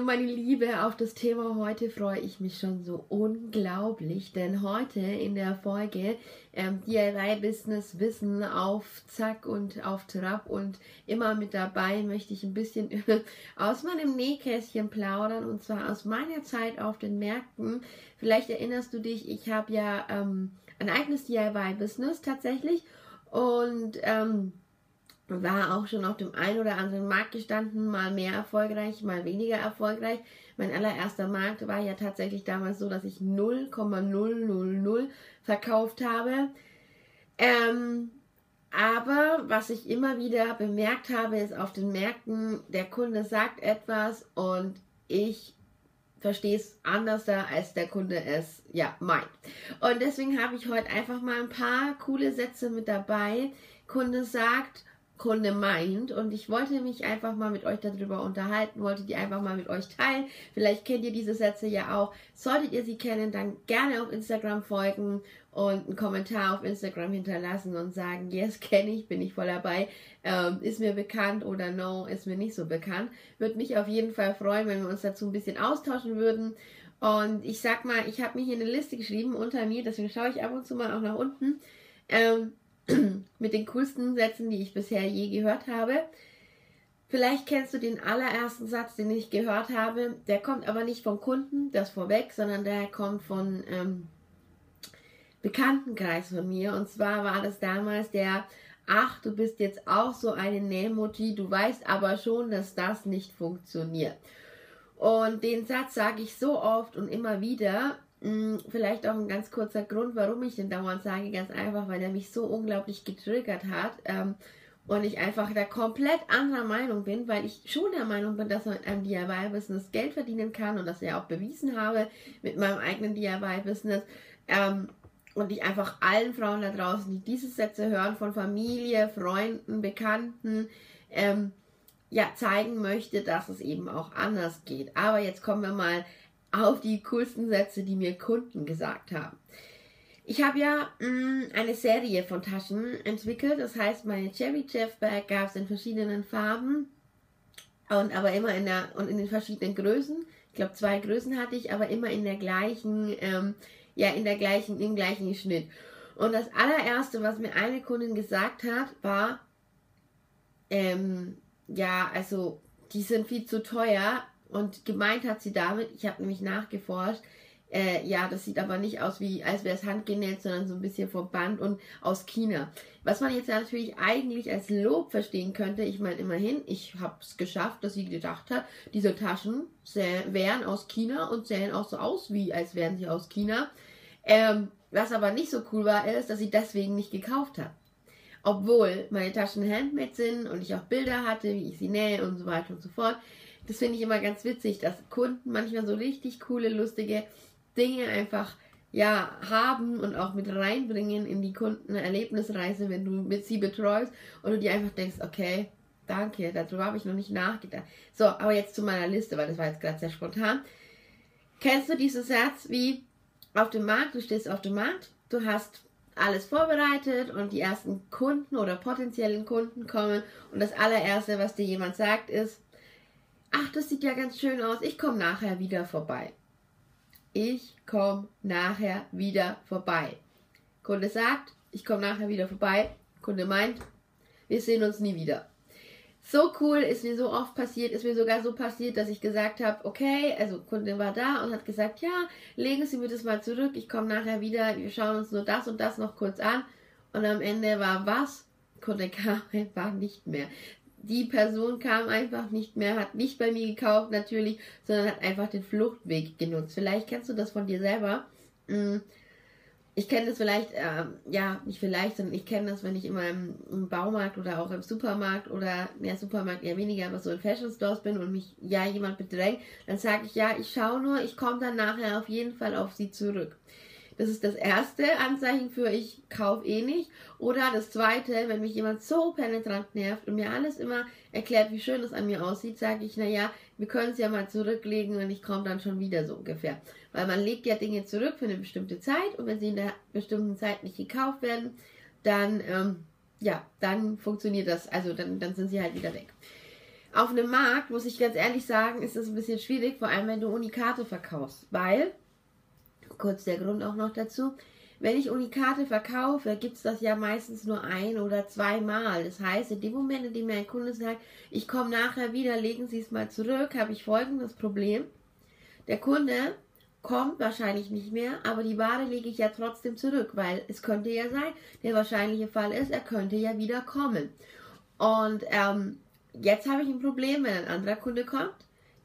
Hallo meine Liebe, auf das Thema heute freue ich mich schon so unglaublich, denn heute in der Folge ähm, DIY Business Wissen auf Zack und auf Trab und immer mit dabei möchte ich ein bisschen aus meinem Nähkästchen plaudern und zwar aus meiner Zeit auf den Märkten. Vielleicht erinnerst du dich, ich habe ja ähm, ein eigenes DIY Business tatsächlich und ähm, war auch schon auf dem einen oder anderen Markt gestanden, mal mehr erfolgreich, mal weniger erfolgreich. Mein allererster Markt war ja tatsächlich damals so, dass ich 0,000 verkauft habe. Ähm, aber was ich immer wieder bemerkt habe, ist auf den Märkten, der Kunde sagt etwas und ich verstehe es anders als der Kunde es ja meint. Und deswegen habe ich heute einfach mal ein paar coole Sätze mit dabei. Kunde sagt, Kunde meint. Und ich wollte mich einfach mal mit euch darüber unterhalten, wollte die einfach mal mit euch teilen. Vielleicht kennt ihr diese Sätze ja auch. Solltet ihr sie kennen, dann gerne auf Instagram folgen und einen Kommentar auf Instagram hinterlassen und sagen, yes, kenne ich, bin ich voll dabei, ähm, ist mir bekannt oder no, ist mir nicht so bekannt. Würde mich auf jeden Fall freuen, wenn wir uns dazu ein bisschen austauschen würden. Und ich sag mal, ich habe mir hier eine Liste geschrieben unter mir, deswegen schaue ich ab und zu mal auch nach unten. Ähm, mit den coolsten Sätzen, die ich bisher je gehört habe. Vielleicht kennst du den allerersten Satz, den ich gehört habe. Der kommt aber nicht vom Kunden, das vorweg, sondern der kommt von ähm, Bekanntenkreis von mir. Und zwar war das damals der, ach, du bist jetzt auch so eine Nemoji, du weißt aber schon, dass das nicht funktioniert. Und den Satz sage ich so oft und immer wieder, vielleicht auch ein ganz kurzer Grund, warum ich den dauernd sage, ganz einfach, weil er mich so unglaublich getriggert hat ähm, und ich einfach da komplett anderer Meinung bin, weil ich schon der Meinung bin, dass man mit einem DIY-Business Geld verdienen kann und das ja auch bewiesen habe mit meinem eigenen DIY-Business. Ähm, und ich einfach allen Frauen da draußen, die diese Sätze hören, von Familie, Freunden, Bekannten, ähm, ja, zeigen möchte, dass es eben auch anders geht. Aber jetzt kommen wir mal auf die coolsten Sätze, die mir Kunden gesagt haben. Ich habe ja mh, mm, eine Serie von Taschen entwickelt, das heißt, meine Cherry Jeff Bag gab es in verschiedenen Farben und aber immer in der und in den verschiedenen Größen. Ich glaube, zwei Größen hatte ich, aber immer in der gleichen, ähm, ja, in der gleichen, im gleichen Schnitt. Und das allererste, was mir eine Kundin gesagt hat, war, ähm, ja, also die sind viel zu teuer, und gemeint hat sie damit, ich habe nämlich nachgeforscht, äh, ja, das sieht aber nicht aus wie, als wäre es handgenäht, sondern so ein bisschen vom Band und aus China. Was man jetzt natürlich eigentlich als Lob verstehen könnte, ich meine immerhin, ich habe es geschafft, dass sie gedacht hat, diese Taschen wären aus China und sehen auch so aus, wie als wären sie aus China. Ähm, was aber nicht so cool war, ist, dass sie deswegen nicht gekauft hat. Obwohl meine Taschen handmade sind und ich auch Bilder hatte, wie ich sie nähe und so weiter und so fort, das finde ich immer ganz witzig, dass Kunden manchmal so richtig coole, lustige Dinge einfach ja haben und auch mit reinbringen in die Kundenerlebnisreise, wenn du mit sie betreust und du dir einfach denkst, okay, danke, darüber habe ich noch nicht nachgedacht. So, aber jetzt zu meiner Liste, weil das war jetzt gerade sehr spontan. Kennst du diesen Satz wie auf dem Markt, du stehst auf dem Markt, du hast alles vorbereitet und die ersten Kunden oder potenziellen Kunden kommen und das allererste, was dir jemand sagt, ist, ach, das sieht ja ganz schön aus, ich komme nachher wieder vorbei. Ich komme nachher wieder vorbei. Kunde sagt, ich komme nachher wieder vorbei. Kunde meint, wir sehen uns nie wieder. So cool, ist mir so oft passiert, ist mir sogar so passiert, dass ich gesagt habe, okay, also Kunde war da und hat gesagt, ja, legen Sie mir das mal zurück, ich komme nachher wieder, wir schauen uns nur das und das noch kurz an. Und am Ende war was? Kunde kam einfach nicht mehr. Die Person kam einfach nicht mehr, hat nicht bei mir gekauft natürlich, sondern hat einfach den Fluchtweg genutzt. Vielleicht kennst du das von dir selber. Hm, ich kenne das vielleicht, äh, ja, nicht vielleicht, sondern ich kenne das, wenn ich immer im, im, Baumarkt oder auch im Supermarkt oder, ja, Supermarkt eher weniger, aber so in Fashion Stores bin und mich, ja, jemand bedrängt, dann sage ich, ja, ich schaue nur, ich komme dann nachher auf jeden Fall auf sie zurück. Das ist das erste Anzeichen für ich kaufe eh nicht. Oder das zweite, wenn mich jemand so penetrant nervt und mir alles immer erklärt, wie schön es an mir aussieht, sage ich, naja, wir können es ja mal zurücklegen und ich komme dann schon wieder so ungefähr. Weil man legt ja Dinge zurück für eine bestimmte Zeit und wenn sie in der bestimmten Zeit nicht gekauft werden, dann, ähm, ja, dann funktioniert das, also dann, dann sind sie halt wieder weg. Auf einem Markt, muss ich ganz ehrlich sagen, ist das ein bisschen schwierig, vor allem wenn du Unikate verkaufst, weil kurz der Grund auch noch dazu. Wenn ich Unikate verkaufe, gibt es das ja meistens nur ein oder zweimal. Das heißt, in dem Moment, in dem mir ein Kunde sagt, ich komme nachher wieder, legen Sie es mal zurück, habe ich folgendes Problem. Der Kunde kommt wahrscheinlich nicht mehr, aber die Ware lege ich ja trotzdem zurück, weil es könnte ja sein, der wahrscheinliche Fall ist, er könnte ja wieder kommen. Und ähm, jetzt habe ich ein Problem, wenn ein anderer Kunde kommt,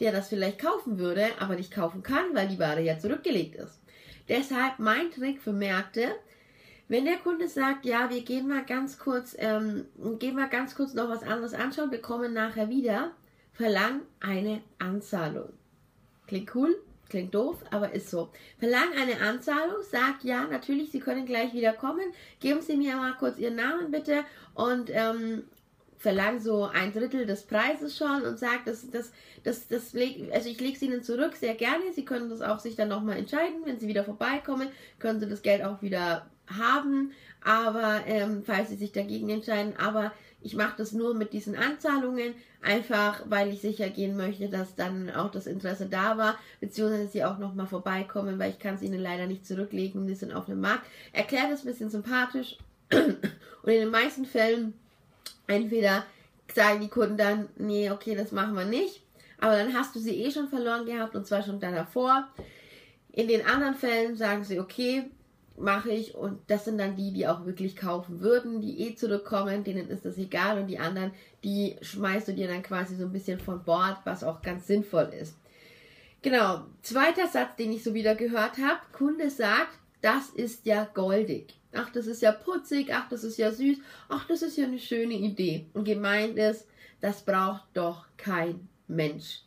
der das vielleicht kaufen würde, aber nicht kaufen kann, weil die Ware ja zurückgelegt ist. Deshalb mein Trick für Märkte, wenn der Kunde sagt, ja, wir gehen mal ganz kurz, ähm, gehen mal ganz kurz noch was anderes anschauen, wir kommen nachher wieder, verlang eine Anzahlung. Klingt cool, klingt doof, aber ist so. Verlang eine Anzahlung, sagt ja, natürlich, Sie können gleich wieder kommen. Geben Sie mir mal kurz Ihren Namen bitte und ähm, verlange so ein Drittel des Preises schon und sage, das, das, das, das also ich lege es Ihnen zurück, sehr gerne. Sie können das auch sich dann nochmal entscheiden. Wenn Sie wieder vorbeikommen, können Sie das Geld auch wieder haben. Aber ähm, falls Sie sich dagegen entscheiden, aber ich mache das nur mit diesen Anzahlungen, einfach weil ich sicher gehen möchte, dass dann auch das Interesse da war, beziehungsweise sie auch nochmal vorbeikommen, weil ich kann es ihnen leider nicht zurücklegen, die sind auf dem Markt. Erklärt es ein bisschen sympathisch und in den meisten Fällen entweder sagen die Kunden dann, nee, okay, das machen wir nicht, aber dann hast du sie eh schon verloren gehabt und zwar schon da davor. In den anderen Fällen sagen sie, okay, mache ich und das sind dann die, die auch wirklich kaufen würden, die eh zurückkommen, denen ist das egal und die anderen, die schmeißt du dir dann quasi so ein bisschen von Bord, was auch ganz sinnvoll ist. Genau, zweiter Satz, den ich so wieder gehört habe, Kunde sagt, das ist ja goldig. Ach, das ist ja putzig, ach, das ist ja süß, ach, das ist ja eine schöne Idee. Und gemeint ist, das braucht doch kein Mensch.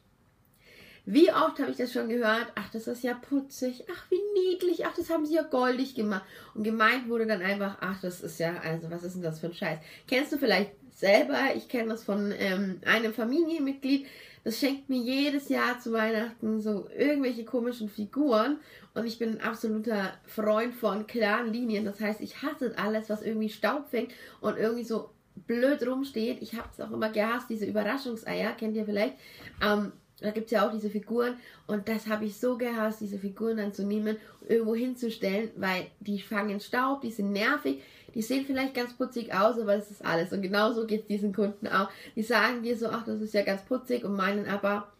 Wie oft habe ich das schon gehört? Ach, das ist ja putzig. Ach, wie niedlich. Ach, das haben sie ja goldig gemacht. Und gemeint wurde dann einfach, ach, das ist ja, also was ist denn das für ein Scheiß? Kennst du vielleicht selber? Ich kenne das von ähm, einem Familienmitglied. Das schenkt mir jedes Jahr zu Weihnachten so irgendwelche komischen Figuren. Und ich bin ein absoluter Freund von klaren Linien. Das heißt, ich hasse alles, was irgendwie Staub fängt und irgendwie so blöd rumsteht. Ich habe es auch immer gehasst, diese Überraschungseier, kennt ihr vielleicht. Ähm, da gibt es ja auch diese Figuren und das habe ich so gehasst, diese Figuren dann zu nehmen und irgendwo hinzustellen, weil die fangen Staub, die sind nervig, die sehen vielleicht ganz putzig aus, aber das ist alles. Und genauso geht es diesen Kunden auch. Die sagen dir so, ach, das ist ja ganz putzig und meinen aber,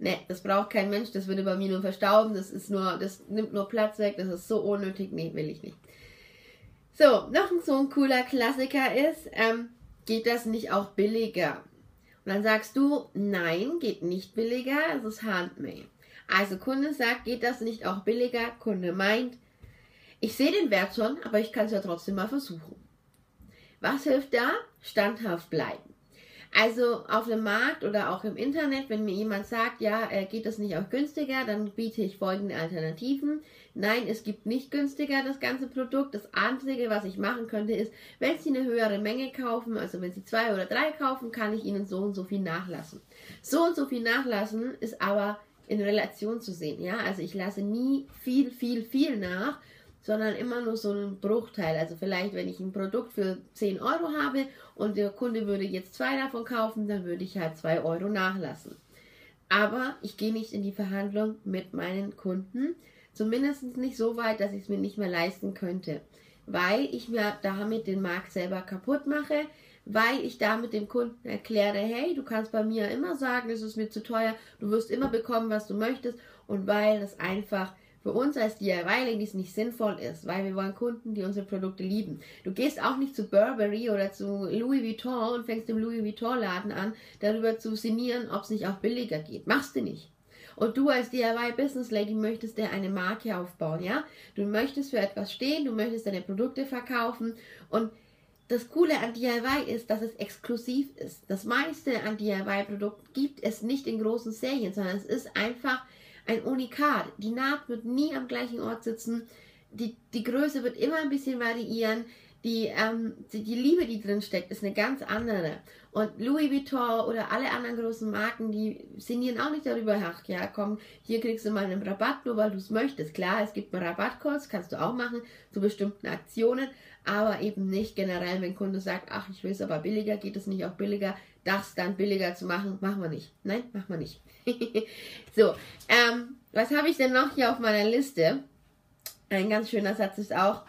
ne, das braucht kein Mensch, das würde bei mir nur verstauben, das ist nur, das nimmt nur Platz weg, das ist so unnötig, nee, will ich nicht. So, noch so ein cooler Klassiker ist, ähm, geht das nicht auch billiger? Dann sagst du, nein, geht nicht billiger, es ist handmade. Also Kunde sagt, geht das nicht auch billiger? Kunde meint, ich sehe den Wert schon, aber ich kann es ja trotzdem mal versuchen. Was hilft da? Standhaft bleiben. Also auf dem Markt oder auch im Internet, wenn mir jemand sagt, ja, äh, geht das nicht auch günstiger, dann biete ich folgende Alternativen. Nein, es gibt nicht günstiger das ganze Produkt. Das Einzige, was ich machen könnte, ist, wenn Sie eine höhere Menge kaufen, also wenn Sie zwei oder drei kaufen, kann ich Ihnen so und so viel nachlassen. So und so viel nachlassen ist aber in Relation zu sehen. Ja, also ich lasse nie viel, viel, viel nach, sondern immer nur so einen Bruchteil. Also vielleicht, wenn ich ein Produkt für 10 Euro habe und der Kunde würde jetzt zwei davon kaufen, dann würde ich halt 2 Euro nachlassen. Aber ich gehe nicht in die Verhandlung mit meinen Kunden, zumindest nicht so weit, dass ich es mir nicht mehr leisten könnte, weil ich mir damit den Markt selber kaputt mache, weil ich damit dem Kunden erkläre, hey, du kannst bei mir immer sagen, es ist mir zu teuer, du wirst immer bekommen, was du möchtest und weil das einfach für uns als DIY-Ladies nicht sinnvoll ist, weil wir wollen Kunden, die unsere Produkte lieben. Du gehst auch nicht zu Burberry oder zu Louis Vuitton und fängst im Louis Vuitton-Laden an, darüber zu sinnieren, ob es nicht auch billiger geht. Machst du nicht. Und du als DIY Business Lady möchtest dir eine Marke aufbauen, ja? Du möchtest für etwas stehen, du möchtest deine Produkte verkaufen und das Coole an DIY ist, dass es exklusiv ist. Das meiste an DIY-Produkten gibt es nicht in großen Serien, sondern es ist einfach ein Unikat. Die Naht wird nie am gleichen Ort sitzen. Die, die Größe wird immer ein bisschen variieren. Die, ähm, die, die Liebe, die drin steckt, ist eine ganz andere. Und Louis Vuitton oder alle anderen großen Marken, die sinnieren auch nicht darüber, ach ja, komm, hier kriegst du mal einen Rabatt, nur weil du es möchtest. Klar, es gibt einen Rabattkurs, kannst du auch machen zu bestimmten Aktionen, aber eben nicht generell, wenn ein Kunde sagt, ach, ich will es aber billiger, geht es nicht auch billiger, das dann billiger zu machen, machen wir nicht. Nein, machen wir nicht. so, ähm, was habe ich denn noch hier auf meiner Liste? Ein ganz schöner Satz ist auch,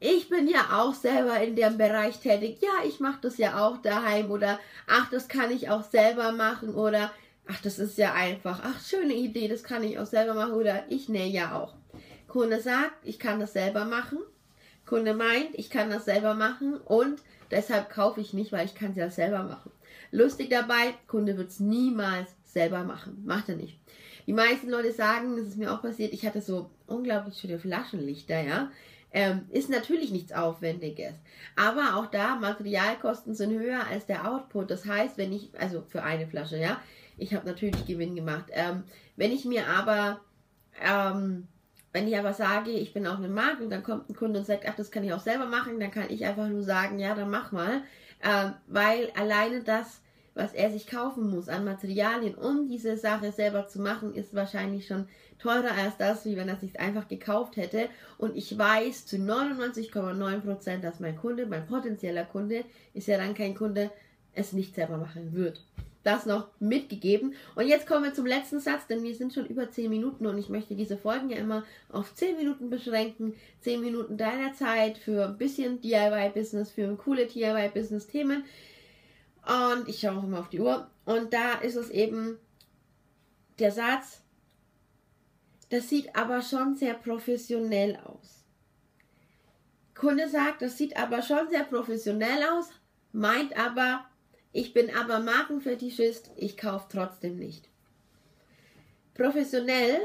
ich bin ja auch selber in dem Bereich tätig. Ja, ich mache das ja auch daheim oder ach, das kann ich auch selber machen oder ach, das ist ja einfach. Ach, schöne Idee, das kann ich auch selber machen oder ich nähe ja auch. Kunde sagt, ich kann das selber machen. Kunde meint, ich kann das selber machen und deshalb kaufe ich nicht, weil ich kann es ja selber machen. Lustig dabei, Kunde wird es niemals selber machen. Macht er nicht. Die meisten Leute sagen, das ist mir auch passiert, ich hatte so unglaublich schöne Flaschenlichter, ja. Ähm, ist natürlich nichts Aufwendiges. Aber auch da, Materialkosten sind höher als der Output. Das heißt, wenn ich, also für eine Flasche, ja, ich habe natürlich Gewinn gemacht. Ähm, wenn ich mir aber, ähm, wenn ich aber sage, ich bin auch eine Marke und dann kommt ein Kunde und sagt, ach, das kann ich auch selber machen, dann kann ich einfach nur sagen, ja, dann mach mal. Ähm, weil alleine das, was er sich kaufen muss an Materialien, um diese Sache selber zu machen, ist wahrscheinlich schon teurer als das, wie wenn er sich einfach gekauft hätte. Und ich weiß zu 99,9%, dass mein Kunde, mein potenzieller Kunde, ist ja dann kein Kunde, es nicht selber machen wird. Das noch mitgegeben. Und jetzt kommen wir zum letzten Satz, denn wir sind schon über 10 Minuten und ich möchte diese Folgen ja immer auf 10 Minuten beschränken. 10 Minuten deiner Zeit für ein bisschen DIY-Business, für coole DIY-Business-Themen. Und ich schaue auch immer auf die Uhr. Und da ist es eben der Satz, das sieht aber schon sehr professionell aus. Kunde sagt, das sieht aber schon sehr professionell aus, meint aber, ich bin aber Markenfetischist, ich kaufe trotzdem nicht. Professionell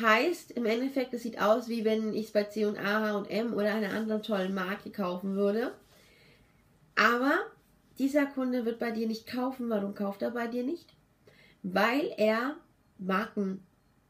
heißt im Endeffekt, es sieht aus, wie wenn ich es bei C&A, H&M oder einer anderen tollen Marke kaufen würde. Aber dieser Kunde wird bei dir nicht kaufen. Warum kauft er bei dir nicht? Weil er Marken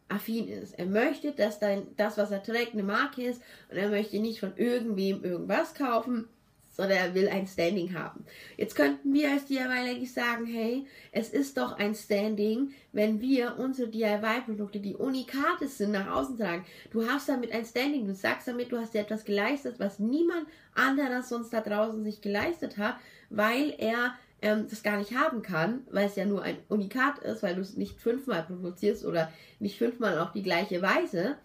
affin ist. Er möchte, dass dein, das, was er trägt, eine Marke ist und er möchte nicht von irgendwem irgendwas kaufen, sondern er will ein Standing haben. Jetzt könnten wir als DIY sagen, hey, es ist doch ein Standing, wenn wir unsere DIY-Produkte, die Unikate sind, nach außen tragen. Du hast damit ein Standing, du sagst damit, du hast dir etwas geleistet, was niemand anderer sonst da draußen sich geleistet hat, weil er ähm, das gar nicht haben kann, weil es ja nur ein Unikat ist, weil du es nicht fünfmal produzierst oder nicht fünfmal auf die gleiche Weise.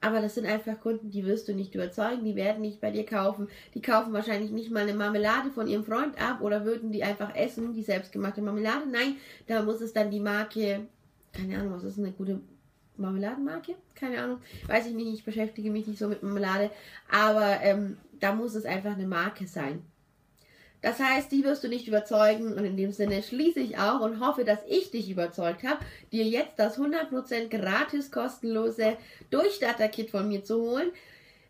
Aber das sind einfach Kunden, die wirst du nicht überzeugen, die werden nicht bei dir kaufen. Die kaufen wahrscheinlich nicht mal eine Marmelade von ihrem Freund ab oder würden die einfach essen, die selbstgemachte Marmelade. Nein, da muss es dann die Marke, keine Ahnung, was ist eine gute Marmeladenmarke? Keine Ahnung, weiß ich nicht, ich beschäftige mich nicht so mit Marmelade. Aber ähm, da muss es einfach eine Marke sein. Das heißt, die wirst du nicht überzeugen und in dem Sinne schließe ich auch und hoffe, dass ich dich überzeugt habe, dir jetzt das 100% gratis kostenlose Durchstarter-Kit von mir zu holen.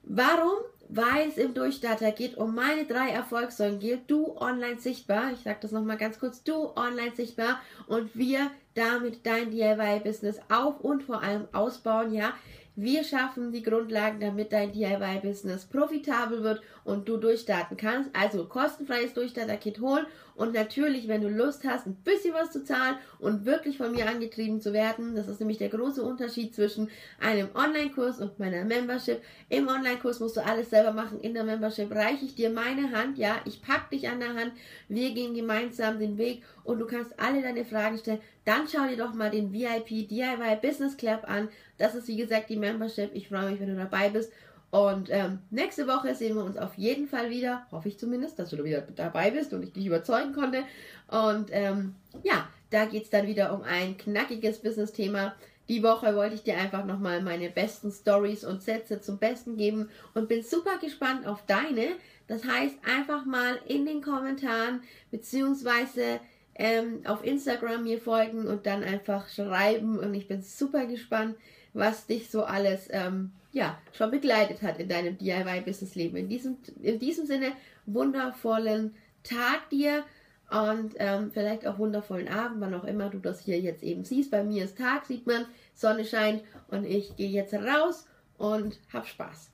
Warum? Weil es im Durchstarter geht um meine drei Erfolgssäulen geht. Du online sichtbar. Ich sage das nochmal ganz kurz. Du online sichtbar und wir damit dein DIY-Business auf und vor allem ausbauen. Ja, wir schaffen die Grundlagen, damit dein DIY-Business profitabel wird und du durchstarten kannst. Also kostenfreies Durchstarter-Kit holen und natürlich, wenn du Lust hast, ein bisschen was zu zahlen und wirklich von mir angetrieben zu werden. Das ist nämlich der große Unterschied zwischen einem Online-Kurs und meiner Membership. Im Online-Kurs musst du alles selber machen. In der Membership reiche ich dir meine Hand. Ja, ich pack dich an der Hand. Wir gehen gemeinsam den Weg und du kannst alle deine Fragen stellen. Dann schau dir doch mal den VIP DIY Business Club an. Das ist wie gesagt die Membership. Ich freue mich, wenn du dabei bist. Und ähm, nächste Woche sehen wir uns auf jeden Fall wieder. Hoffe ich zumindest, dass du wieder dabei bist und ich dich überzeugen konnte. Und ähm, ja, da geht es dann wieder um ein knackiges Business-Thema. die Woche wollte ich dir einfach nochmal meine besten Stories und Sätze zum Besten geben und bin super gespannt auf deine. Das heißt, einfach mal in den Kommentaren beziehungsweise ähm, auf Instagram mir folgen und dann einfach schreiben und ich bin super gespannt, was dich so alles ähm, ja, schon begleitet hat in deinem DIY-Business-Leben. In diesem, in diesem Sinne wundervollen Tag dir und ähm, vielleicht auch wundervollen Abend, wann auch immer du das hier jetzt eben siehst. Bei mir ist Tag, sieht man, Sonne scheint und ich gehe jetzt raus und hab Spaß.